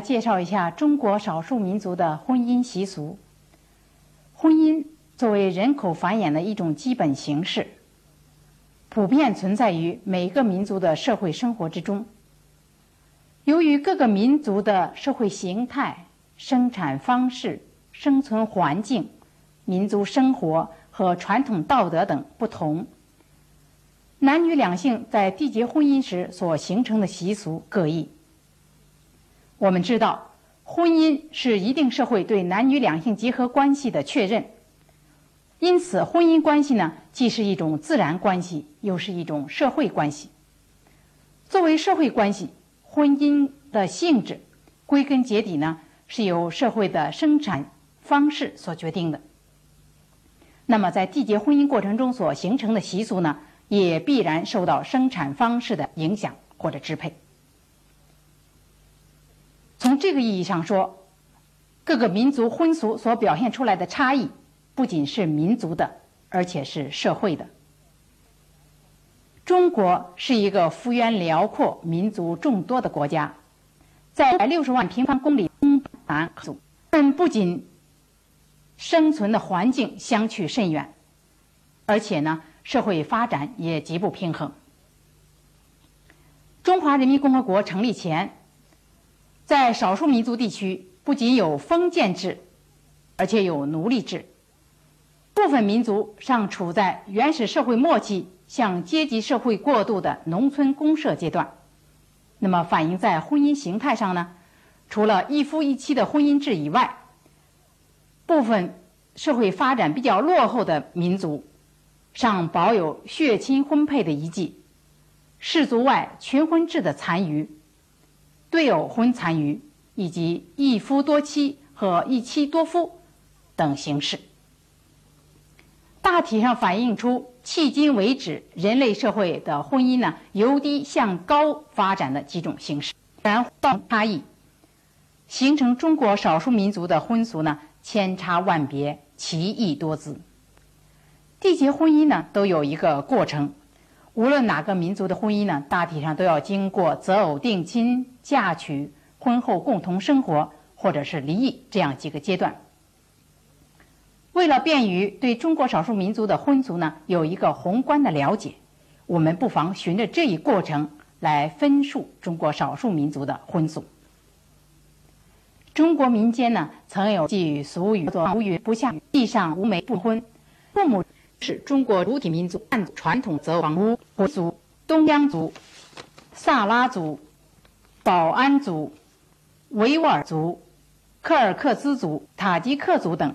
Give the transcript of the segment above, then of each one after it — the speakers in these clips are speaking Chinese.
介绍一下中国少数民族的婚姻习俗。婚姻作为人口繁衍的一种基本形式，普遍存在于每个民族的社会生活之中。由于各个民族的社会形态、生产方式、生存环境、民族生活和传统道德等不同，男女两性在缔结婚姻时所形成的习俗各异。我们知道，婚姻是一定社会对男女两性结合关系的确认，因此，婚姻关系呢，既是一种自然关系，又是一种社会关系。作为社会关系，婚姻的性质，归根结底呢，是由社会的生产方式所决定的。那么，在缔结婚姻过程中所形成的习俗呢，也必然受到生产方式的影响或者支配。从这个意义上说，各个民族婚俗所表现出来的差异，不仅是民族的，而且是社会的。中国是一个幅员辽阔、民族众多的国家，在六十万平方公里东南族，但不仅生存的环境相去甚远，而且呢，社会发展也极不平衡。中华人民共和国成立前。在少数民族地区，不仅有封建制，而且有奴隶制。部分民族尚处在原始社会末期向阶级社会过渡的农村公社阶段。那么，反映在婚姻形态上呢？除了一夫一妻的婚姻制以外，部分社会发展比较落后的民族尚保有血亲婚配的遗迹，氏族外群婚制的残余。对偶婚残余，以及一夫多妻和一妻多夫等形式，大体上反映出迄今为止人类社会的婚姻呢由低向高发展的几种形式。然道差异，形成中国少数民族的婚俗呢千差万别，奇异多姿。缔结婚姻呢都有一个过程。无论哪个民族的婚姻呢，大体上都要经过择偶、定亲、嫁娶、婚后共同生活，或者是离异这样几个阶段。为了便于对中国少数民族的婚俗呢有一个宏观的了解，我们不妨循着这一过程来分述中国少数民族的婚俗。中国民间呢曾有句俗语作“无云不下雨，地上无媒不婚”，父母。是中国主体民族按传统择偶族、东疆族、萨拉族、保安族、维吾尔族、柯尔克孜族、塔吉克族等，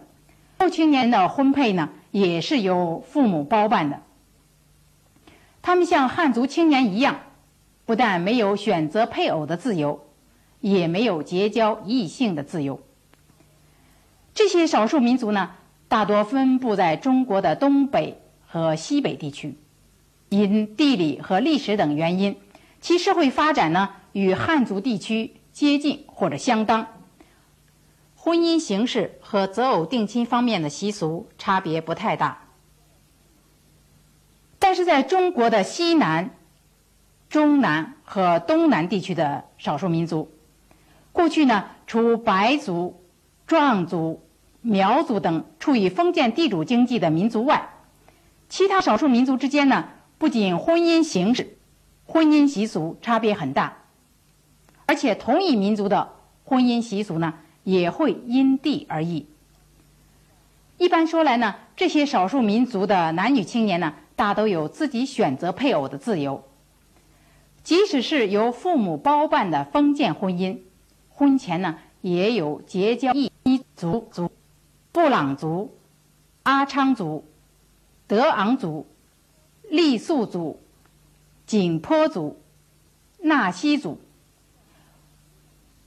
后青年的婚配呢，也是由父母包办的。他们像汉族青年一样，不但没有选择配偶的自由，也没有结交异性的自由。这些少数民族呢？大多分布在中国的东北和西北地区，因地理和历史等原因，其社会发展呢与汉族地区接近或者相当，婚姻形式和择偶定亲方面的习俗差别不太大。但是在中国的西南、中南和东南地区的少数民族，过去呢，除白族、壮族。苗族等处于封建地主经济的民族外，其他少数民族之间呢，不仅婚姻形式、婚姻习俗差别很大，而且同一民族的婚姻习俗呢，也会因地而异。一般说来呢，这些少数民族的男女青年呢，大都有自己选择配偶的自由。即使是由父母包办的封建婚姻，婚前呢，也有结交异族族。布朗族、阿昌族、德昂族、傈僳族、景颇族、纳西族，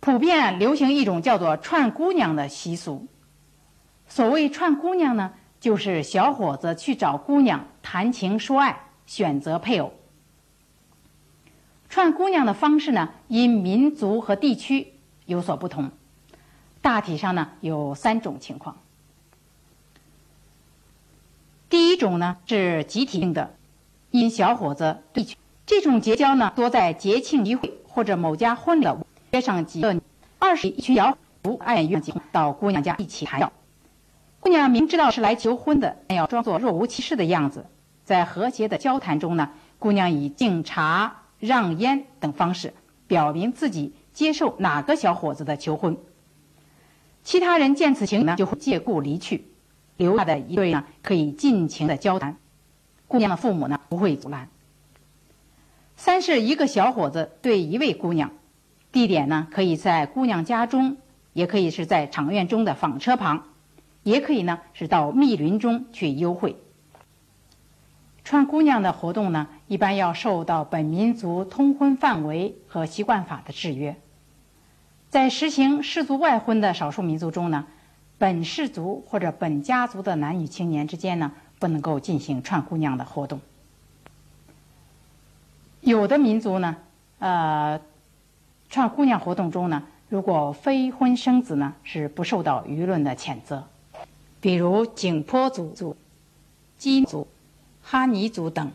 普遍流行一种叫做“串姑娘”的习俗。所谓“串姑娘”呢，就是小伙子去找姑娘谈情说爱，选择配偶。串姑娘的方式呢，因民族和地区有所不同，大体上呢有三种情况。第一种呢是集体性的，因小伙子对这种结交呢多在节庆聚会或者某家婚礼，约上几个二十一群小伙爱约到姑娘家一起谈笑。姑娘明知道是来求婚的，但要装作若无其事的样子。在和谐的交谈中呢，姑娘以敬茶、让烟等方式表明自己接受哪个小伙子的求婚。其他人见此情呢，就会借故离去，留下的一对呢可以尽情的交谈。姑娘的父母呢不会阻拦。三是一个小伙子对一位姑娘，地点呢可以在姑娘家中，也可以是在场院中的纺车旁，也可以呢是到密林中去幽会。串姑娘的活动呢，一般要受到本民族通婚范围和习惯法的制约。在实行氏族外婚的少数民族中呢，本氏族或者本家族的男女青年之间呢，不能够进行串姑娘的活动。有的民族呢，呃，串姑娘活动中呢，如果非婚生子呢，是不受到舆论的谴责。比如景颇族、基族、哈尼族等，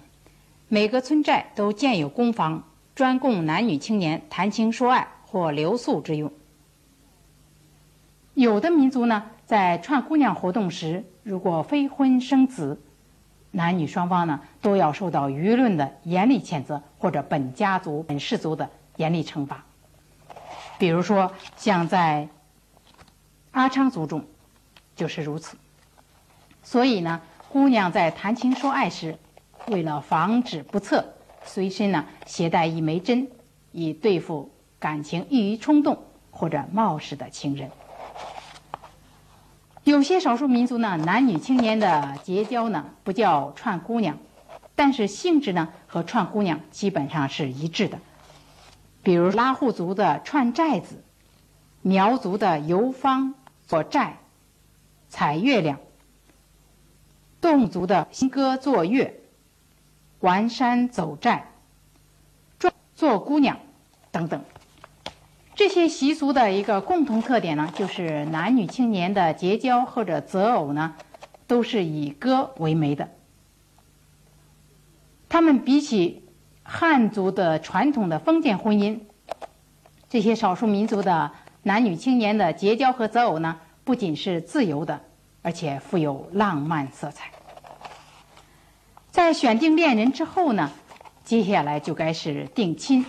每个村寨都建有公房，专供男女青年谈情说爱。或留宿之用。有的民族呢，在串姑娘活动时，如果非婚生子，男女双方呢都要受到舆论的严厉谴责，或者本家族、本氏族的严厉惩罚。比如说，像在阿昌族中，就是如此。所以呢，姑娘在谈情说爱时，为了防止不测，随身呢携带一枚针，以对付。感情易于冲动或者冒失的情人，有些少数民族呢，男女青年的结交呢不叫串姑娘，但是性质呢和串姑娘基本上是一致的。比如拉祜族的串寨子，苗族的游方做寨、采月亮，侗族的新歌作乐、玩山走寨、转做姑娘等等。这些习俗的一个共同特点呢，就是男女青年的结交或者择偶呢，都是以歌为媒的。他们比起汉族的传统的封建婚姻，这些少数民族的男女青年的结交和择偶呢，不仅是自由的，而且富有浪漫色彩。在选定恋人之后呢，接下来就该是定亲。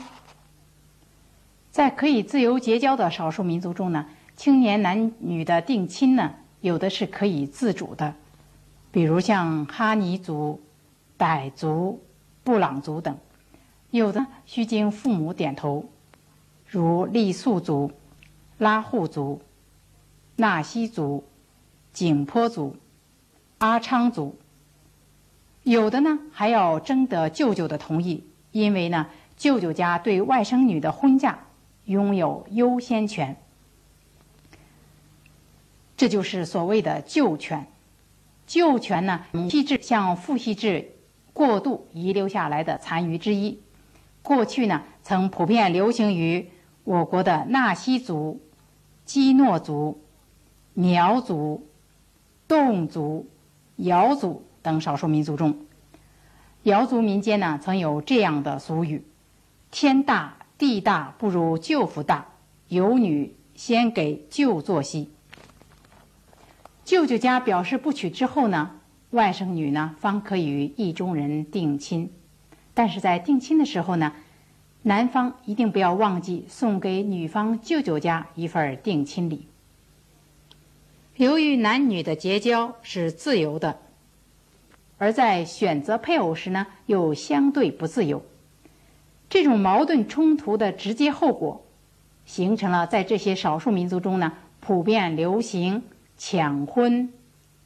在可以自由结交的少数民族中呢，青年男女的定亲呢，有的是可以自主的，比如像哈尼族、傣族、布朗族等；有的需经父母点头，如傈僳族、拉祜族、纳西族、景颇族、阿昌族；有的呢还要征得舅舅的同意，因为呢舅舅家对外甥女的婚嫁。拥有优先权，这就是所谓的旧权。旧权呢，系制向父系制过渡遗留下来的残余之一。过去呢，曾普遍流行于我国的纳西族、基诺族、苗族、侗族、瑶族等少数民族中。瑶族民间呢，曾有这样的俗语：“天大。”地大不如舅父大，有女先给舅做媳。舅舅家表示不娶之后呢，外甥女呢方可与意中人定亲。但是在定亲的时候呢，男方一定不要忘记送给女方舅舅家一份定亲礼。由于男女的结交是自由的，而在选择配偶时呢，又相对不自由。这种矛盾冲突的直接后果，形成了在这些少数民族中呢，普遍流行抢婚、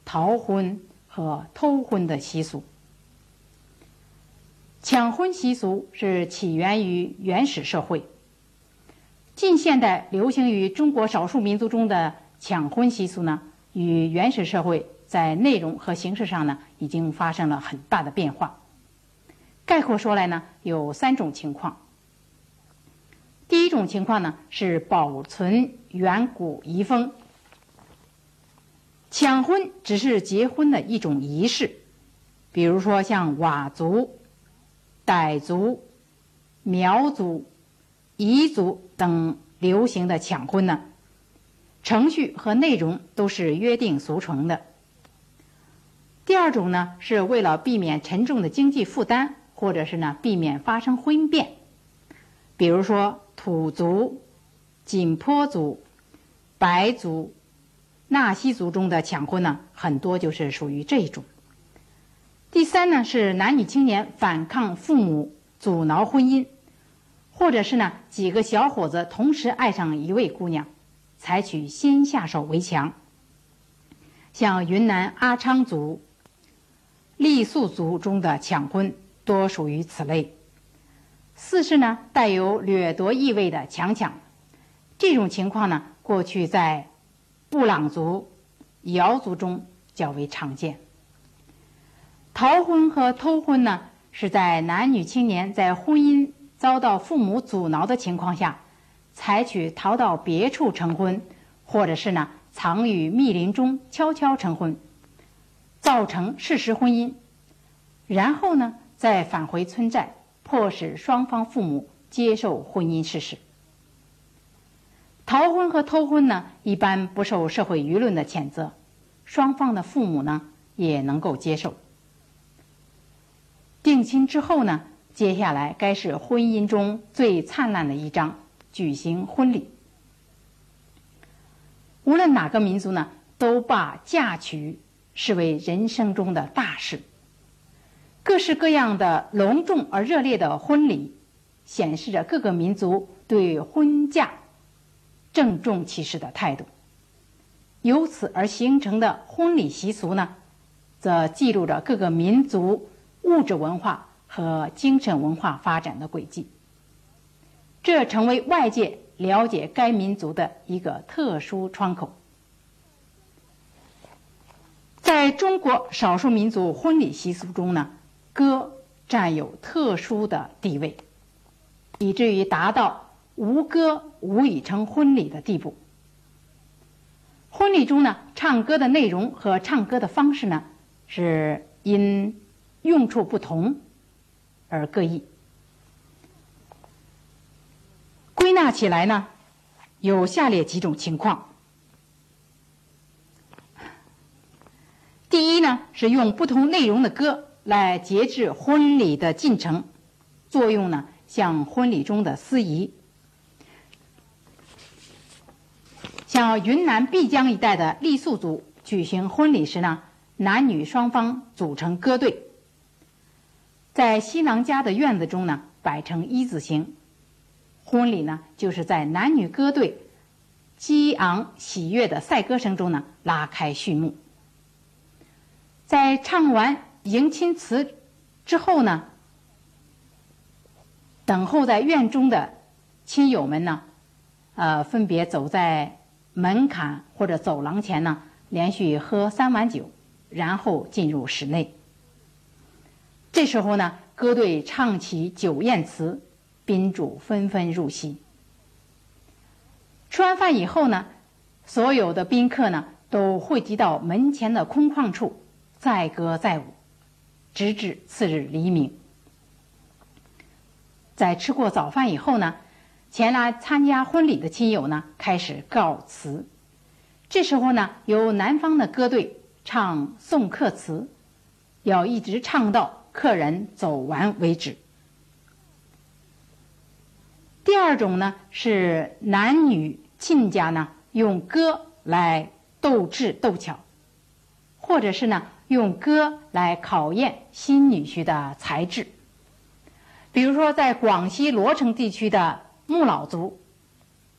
逃婚和偷婚的习俗。抢婚习俗是起源于原始社会，近现代流行于中国少数民族中的抢婚习俗呢，与原始社会在内容和形式上呢，已经发生了很大的变化。概括说来呢，有三种情况。第一种情况呢是保存远古遗风，抢婚只是结婚的一种仪式，比如说像佤族、傣族、苗族、彝族等流行的抢婚呢，程序和内容都是约定俗成的。第二种呢，是为了避免沉重的经济负担，或者是呢避免发生婚变，比如说土族、景颇族、白族、纳西族中的抢婚呢，很多就是属于这一种。第三呢，是男女青年反抗父母阻挠婚姻，或者是呢几个小伙子同时爱上一位姑娘，采取先下手为强，像云南阿昌族。傈僳族中的抢婚多属于此类。四是呢带有掠夺意味的强抢，这种情况呢过去在布朗族、瑶族中较为常见。逃婚和偷婚呢是在男女青年在婚姻遭到父母阻挠的情况下，采取逃到别处成婚，或者是呢藏于密林中悄悄成婚。造成事实婚姻，然后呢，再返回村寨，迫使双方父母接受婚姻事实。逃婚和偷婚呢，一般不受社会舆论的谴责，双方的父母呢也能够接受。定亲之后呢，接下来该是婚姻中最灿烂的一章，举行婚礼。无论哪个民族呢，都把嫁娶。视为人生中的大事，各式各样的隆重而热烈的婚礼，显示着各个民族对婚嫁郑重其事的态度。由此而形成的婚礼习俗呢，则记录着各个民族物质文化和精神文化发展的轨迹。这成为外界了解该民族的一个特殊窗口。在中国少数民族婚礼习俗中呢，歌占有特殊的地位，以至于达到无歌无以成婚礼的地步。婚礼中呢，唱歌的内容和唱歌的方式呢，是因用处不同而各异。归纳起来呢，有下列几种情况。第一呢，是用不同内容的歌来节制婚礼的进程，作用呢像婚礼中的司仪。像云南碧江一带的傈僳族举行婚礼时呢，男女双方组成歌队，在新郎家的院子中呢摆成一字形，婚礼呢就是在男女歌队激昂喜悦的赛歌声中呢拉开序幕。在唱完迎亲词之后呢，等候在院中的亲友们呢，呃，分别走在门槛或者走廊前呢，连续喝三碗酒，然后进入室内。这时候呢，歌队唱起酒宴词，宾主纷纷入席。吃完饭以后呢，所有的宾客呢，都汇集到门前的空旷处。载歌载舞，直至次日黎明。在吃过早饭以后呢，前来参加婚礼的亲友呢开始告辞。这时候呢，由男方的歌队唱送客词，要一直唱到客人走完为止。第二种呢，是男女亲家呢用歌来斗智斗巧，或者是呢。用歌来考验新女婿的才智。比如说，在广西罗城地区的木老族，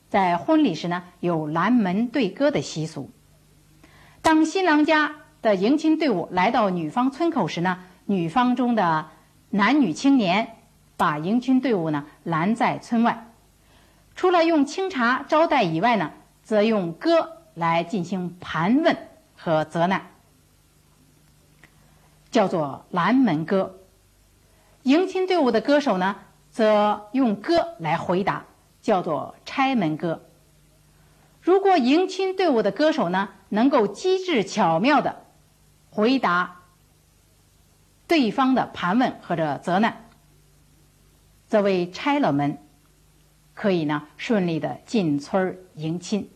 在婚礼时呢，有拦门对歌的习俗。当新郎家的迎亲队伍来到女方村口时呢，女方中的男女青年把迎亲队伍呢拦在村外，除了用清茶招待以外呢，则用歌来进行盘问和责难。叫做拦门歌，迎亲队伍的歌手呢，则用歌来回答，叫做拆门歌。如果迎亲队伍的歌手呢，能够机智巧妙的回答对方的盘问或者责难，则为拆了门；可以呢顺利的进村迎亲；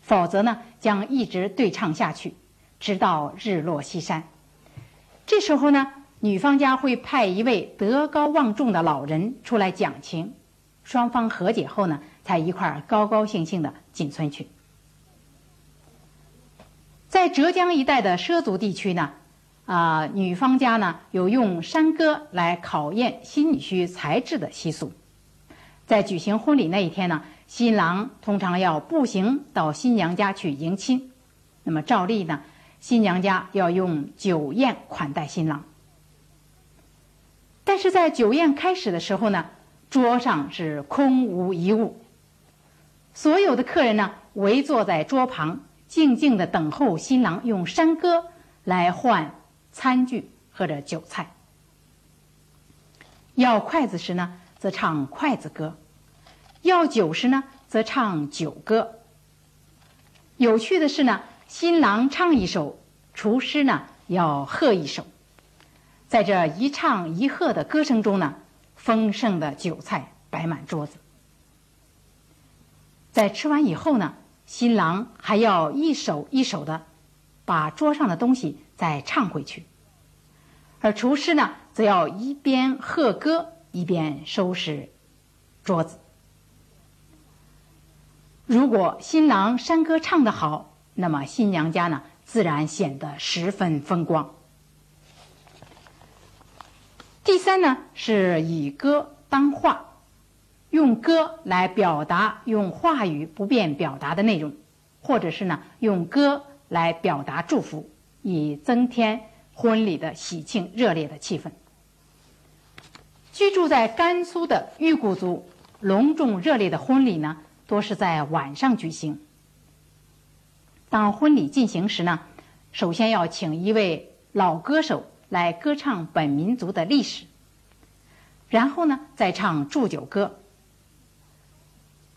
否则呢，将一直对唱下去，直到日落西山。这时候呢，女方家会派一位德高望重的老人出来讲情，双方和解后呢，才一块儿高高兴兴的进村去。在浙江一带的畲族地区呢，啊，女方家呢有用山歌来考验新女婿才智的习俗。在举行婚礼那一天呢，新郎通常要步行到新娘家去迎亲，那么照例呢。新娘家要用酒宴款待新郎，但是在酒宴开始的时候呢，桌上是空无一物，所有的客人呢围坐在桌旁，静静的等候新郎用山歌来换餐具或者酒菜。要筷子时呢，则唱筷子歌；要酒时呢，则唱酒歌。有趣的是呢。新郎唱一首，厨师呢要和一首，在这一唱一和的歌声中呢，丰盛的酒菜摆满桌子。在吃完以后呢，新郎还要一首一首的把桌上的东西再唱回去，而厨师呢，则要一边和歌一边收拾桌子。如果新郎山歌唱得好，那么新娘家呢，自然显得十分风光。第三呢，是以歌当画，用歌来表达用话语不便表达的内容，或者是呢，用歌来表达祝福，以增添婚礼的喜庆热烈的气氛。居住在甘肃的裕固族，隆重热烈的婚礼呢，多是在晚上举行。当婚礼进行时呢，首先要请一位老歌手来歌唱本民族的历史，然后呢再唱祝酒歌。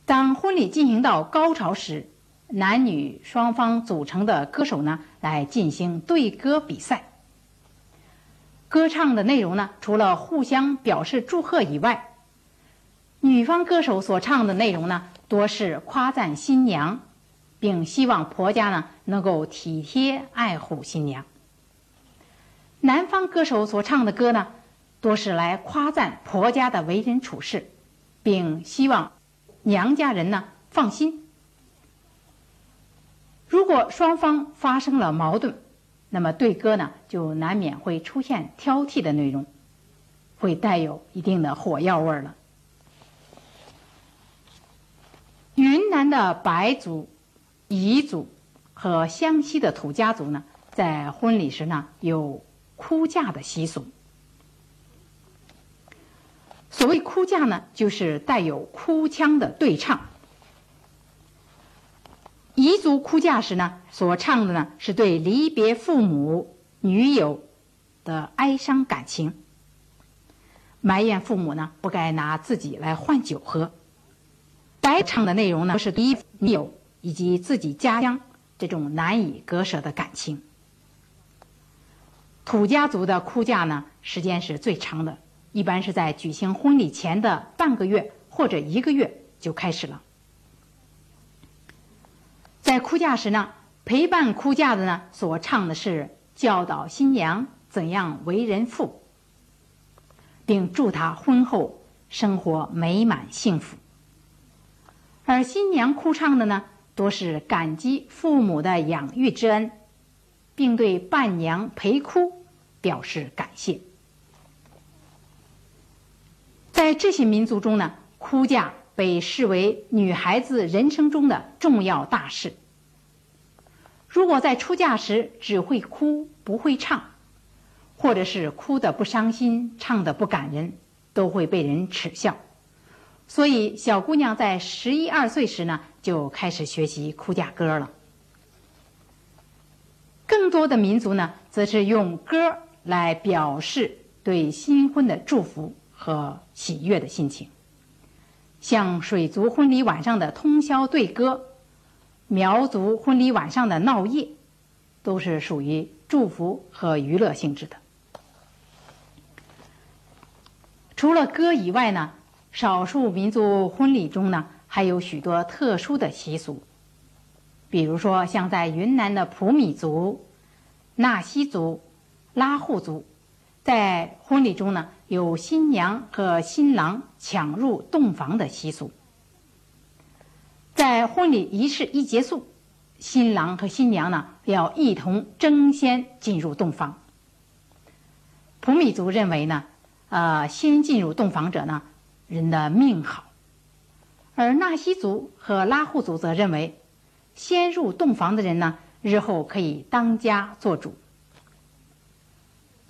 当婚礼进行到高潮时，男女双方组成的歌手呢来进行对歌比赛。歌唱的内容呢，除了互相表示祝贺以外，女方歌手所唱的内容呢，多是夸赞新娘。并希望婆家呢能够体贴爱护新娘。南方歌手所唱的歌呢，多是来夸赞婆家的为人处事，并希望娘家人呢放心。如果双方发生了矛盾，那么对歌呢就难免会出现挑剔的内容，会带有一定的火药味了。云南的白族。彝族和湘西的土家族呢，在婚礼时呢有哭嫁的习俗。所谓哭嫁呢，就是带有哭腔的对唱。彝族哭嫁时呢，所唱的呢是对离别父母、女友的哀伤感情，埋怨父母呢不该拿自己来换酒喝。白唱的内容呢是离女友。以及自己家乡这种难以割舍的感情。土家族的哭嫁呢，时间是最长的，一般是在举行婚礼前的半个月或者一个月就开始了。在哭嫁时呢，陪伴哭嫁的呢所唱的是教导新娘怎样为人妇，并祝她婚后生活美满幸福。而新娘哭唱的呢。多是感激父母的养育之恩，并对伴娘陪哭表示感谢。在这些民族中呢，哭嫁被视为女孩子人生中的重要大事。如果在出嫁时只会哭不会唱，或者是哭的不伤心，唱的不感人，都会被人耻笑。所以，小姑娘在十一二岁时呢，就开始学习哭嫁歌了。更多的民族呢，则是用歌来表示对新婚的祝福和喜悦的心情。像水族婚礼晚上的通宵对歌，苗族婚礼晚上的闹夜，都是属于祝福和娱乐性质的。除了歌以外呢？少数民族婚礼中呢，还有许多特殊的习俗。比如说，像在云南的普米族、纳西族、拉祜族，在婚礼中呢，有新娘和新郎抢入洞房的习俗。在婚礼仪式一结束，新郎和新娘呢要一同争先进入洞房。普米族认为呢，呃，先进入洞房者呢，人的命好；而纳西族和拉祜族则认为，先入洞房的人呢，日后可以当家做主。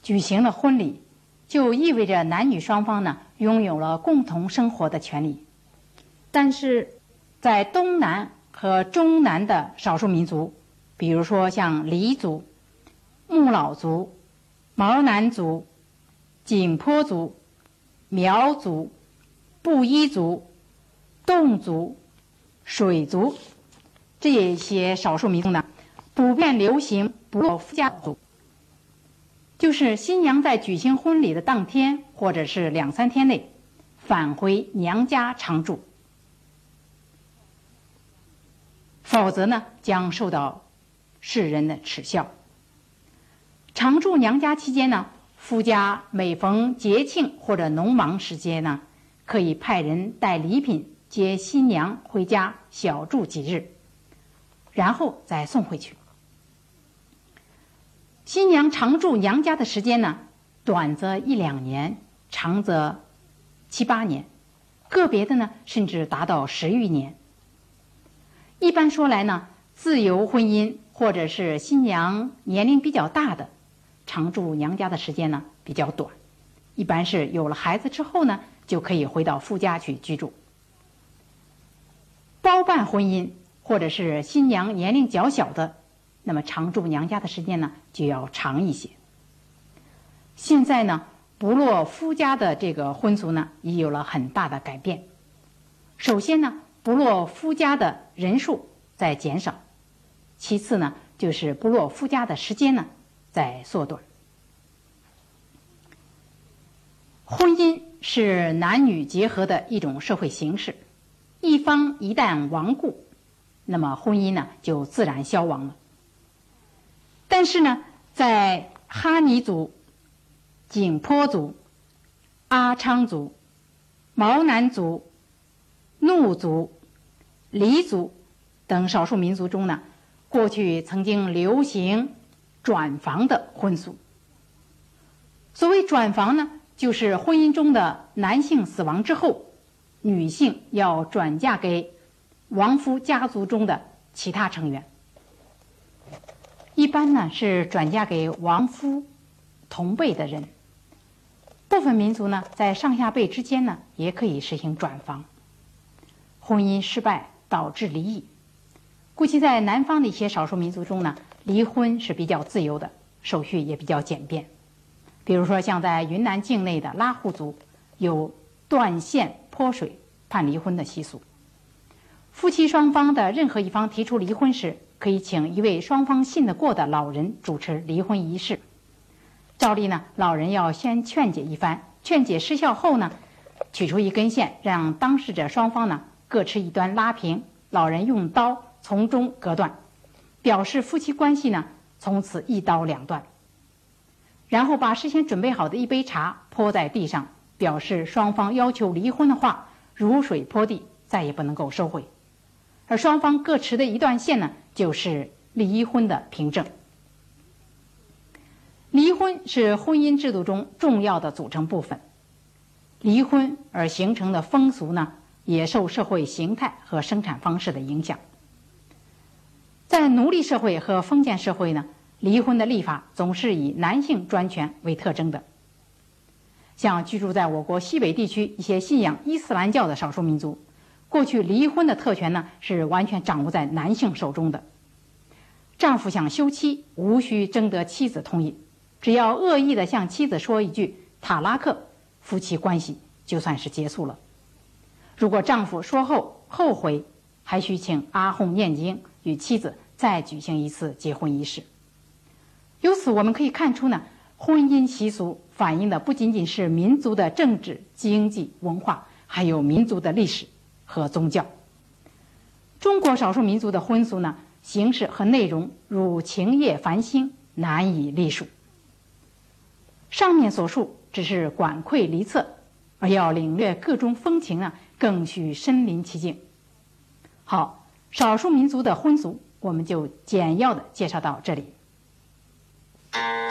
举行了婚礼，就意味着男女双方呢拥有了共同生活的权利，但是。在东南和中南的少数民族，比如说像黎族、木老族、毛南族、景颇族、苗族、布依族、侗族、水族这些少数民族呢，普遍流行不落夫家族，就是新娘在举行婚礼的当天或者是两三天内返回娘家常住。否则呢，将受到世人的耻笑。常住娘家期间呢，夫家每逢节庆或者农忙时节呢，可以派人带礼品接新娘回家小住几日，然后再送回去。新娘常住娘家的时间呢，短则一两年，长则七八年，个别的呢，甚至达到十余年。一般说来呢，自由婚姻或者是新娘年龄比较大的，常住娘家的时间呢比较短，一般是有了孩子之后呢，就可以回到夫家去居住。包办婚姻或者是新娘年龄较小的，那么常住娘家的时间呢就要长一些。现在呢，不落夫家的这个婚俗呢，已有了很大的改变。首先呢。不落夫家的人数在减少，其次呢，就是不落夫家的时间呢在缩短。婚姻是男女结合的一种社会形式，一方一旦亡故，那么婚姻呢就自然消亡了。但是呢，在哈尼族、景颇族、阿昌族、毛南族。怒族、黎族等少数民族中呢，过去曾经流行转房的婚俗。所谓转房呢，就是婚姻中的男性死亡之后，女性要转嫁给亡夫家族中的其他成员。一般呢是转嫁给亡夫同辈的人。部分民族呢，在上下辈之间呢，也可以实行转房。婚姻失败导致离异，估计在南方的一些少数民族中呢，离婚是比较自由的，手续也比较简便。比如说，像在云南境内的拉祜族，有断线泼水判离婚的习俗。夫妻双方的任何一方提出离婚时，可以请一位双方信得过的老人主持离婚仪式。照例呢，老人要先劝解一番，劝解失效后呢，取出一根线，让当事者双方呢。各持一端拉平，老人用刀从中割断，表示夫妻关系呢从此一刀两断。然后把事先准备好的一杯茶泼在地上，表示双方要求离婚的话如水泼地，再也不能够收回。而双方各持的一段线呢，就是离婚的凭证。离婚是婚姻制度中重要的组成部分，离婚而形成的风俗呢？也受社会形态和生产方式的影响。在奴隶社会和封建社会呢，离婚的立法总是以男性专权为特征的。像居住在我国西北地区一些信仰伊斯兰教的少数民族，过去离婚的特权呢是完全掌握在男性手中的。丈夫想休妻，无需征得妻子同意，只要恶意的向妻子说一句“塔拉克”，夫妻关系就算是结束了。如果丈夫说后后悔，还需请阿訇念经，与妻子再举行一次结婚仪式。由此我们可以看出呢，婚姻习俗反映的不仅仅是民族的政治、经济、文化，还有民族的历史和宗教。中国少数民族的婚俗呢，形式和内容如晴夜繁星，难以隶数。上面所述只是管窥离测，而要领略各种风情呢，更需身临其境。好，少数民族的婚俗，我们就简要的介绍到这里。Thank you.